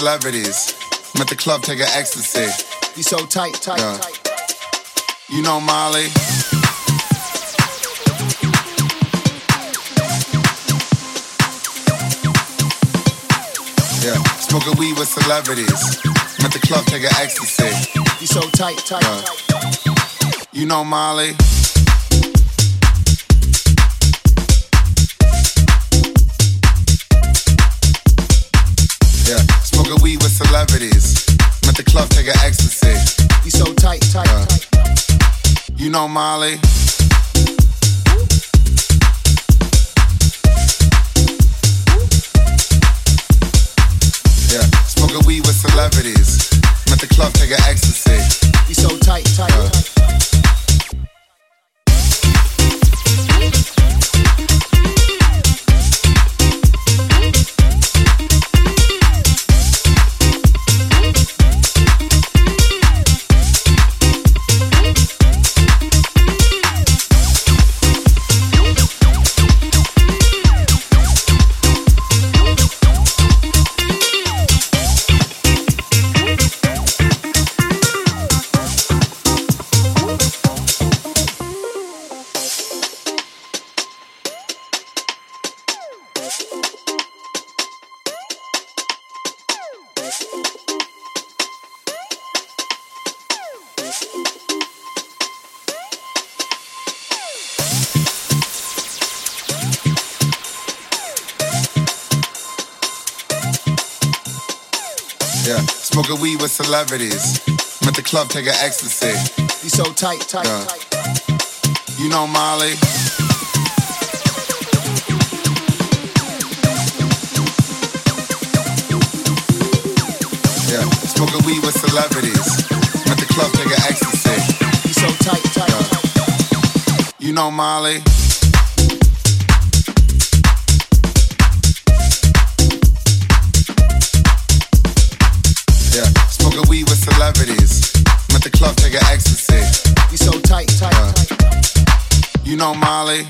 celebrities. I'm at the club taking ecstasy. You so tight, tight, yeah. tight. You know Molly. Yeah, smoking weed with celebrities. I'm at the club taking ecstasy. You so tight, tight, yeah. tight. You know Molly. You know Molly. Smoking weed with celebrities. I'm at the club taking ecstasy. We so tight, tight, Yeah. tight. You know Molly? Yeah, smoking weed with celebrities. I'm at the club taking ecstasy. We so tight, tight, Yeah. tight. You know Molly? Celebrities. I'm at the club taking ecstasy. We so tight, tight, Yeah. tight. You know Molly?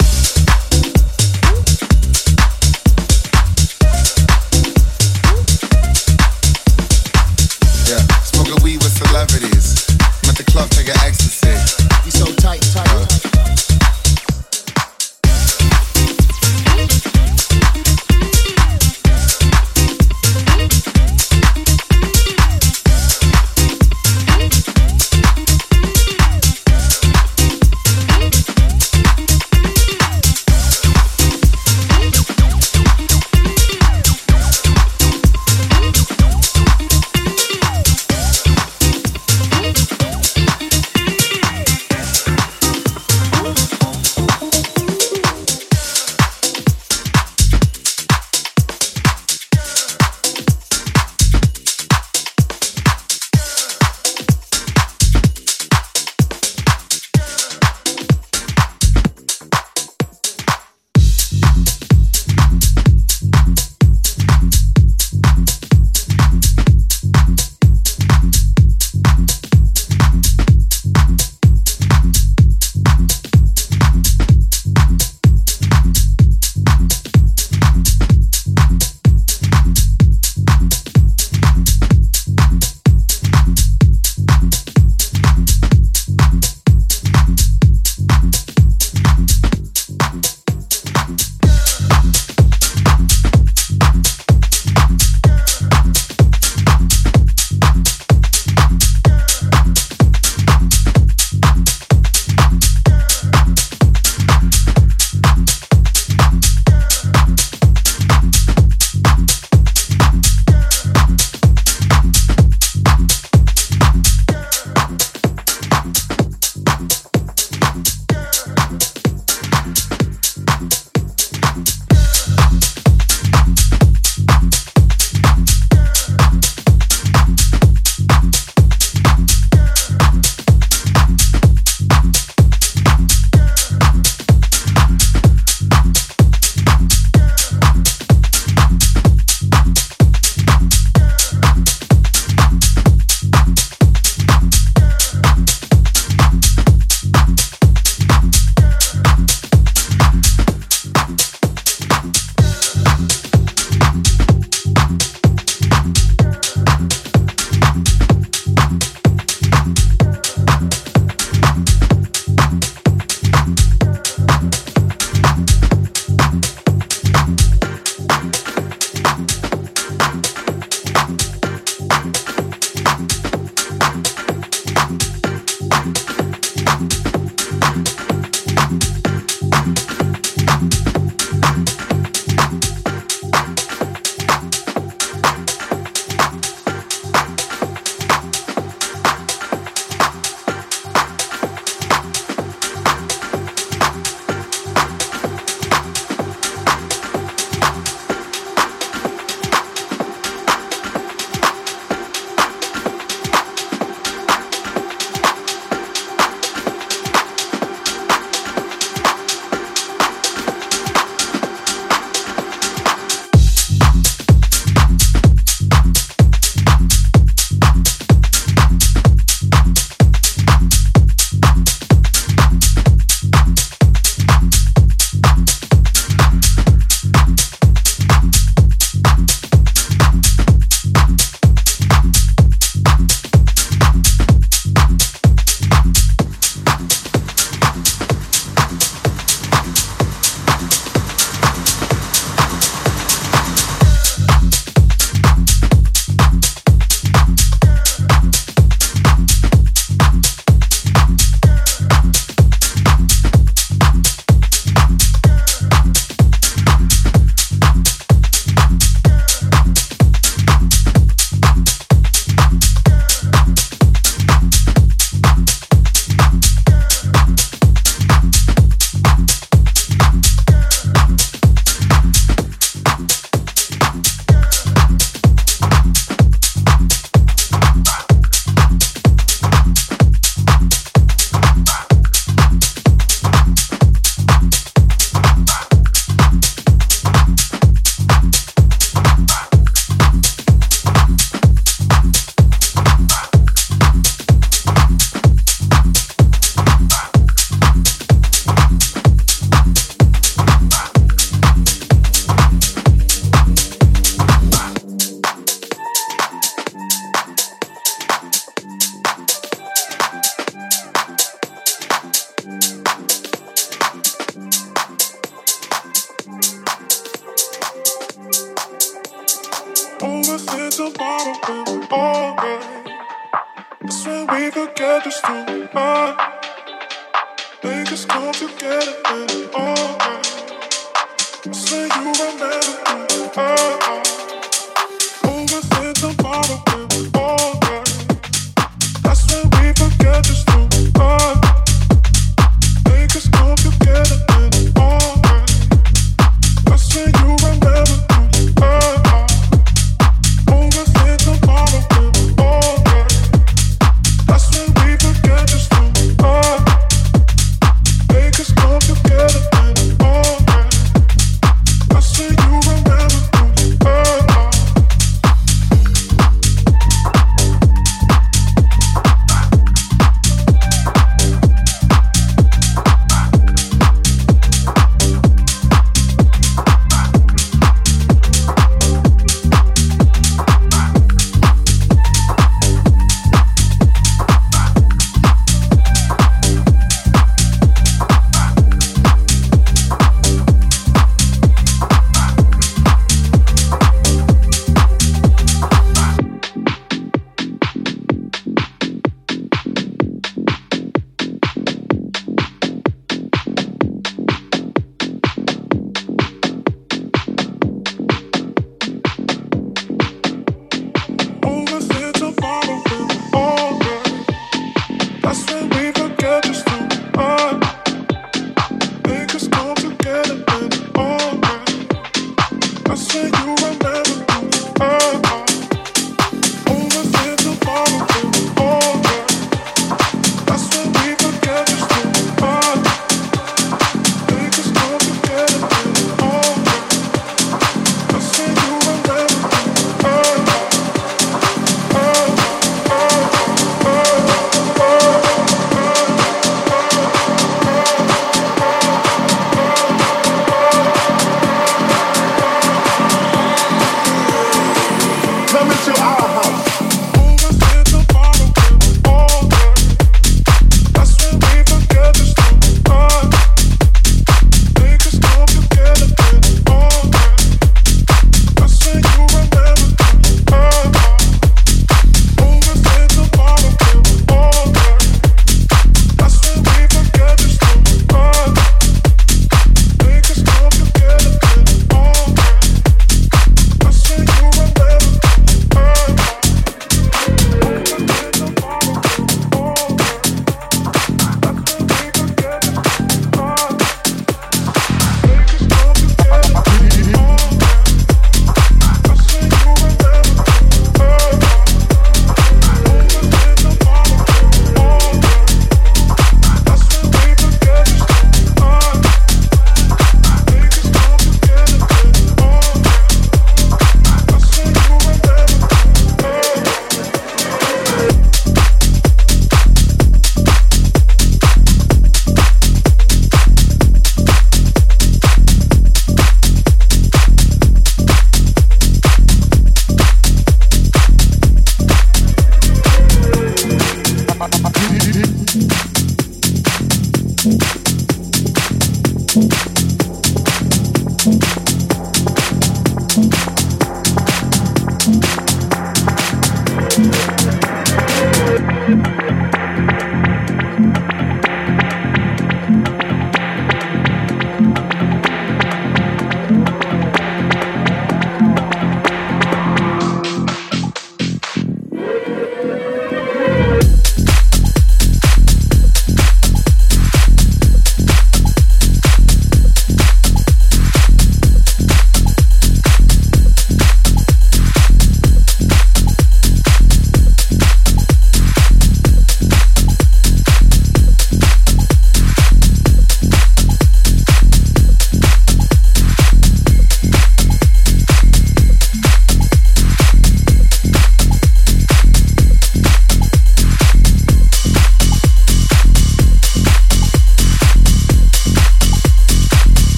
Yeah, smoking weed with celebrities. I'm at the club taking ecstasy.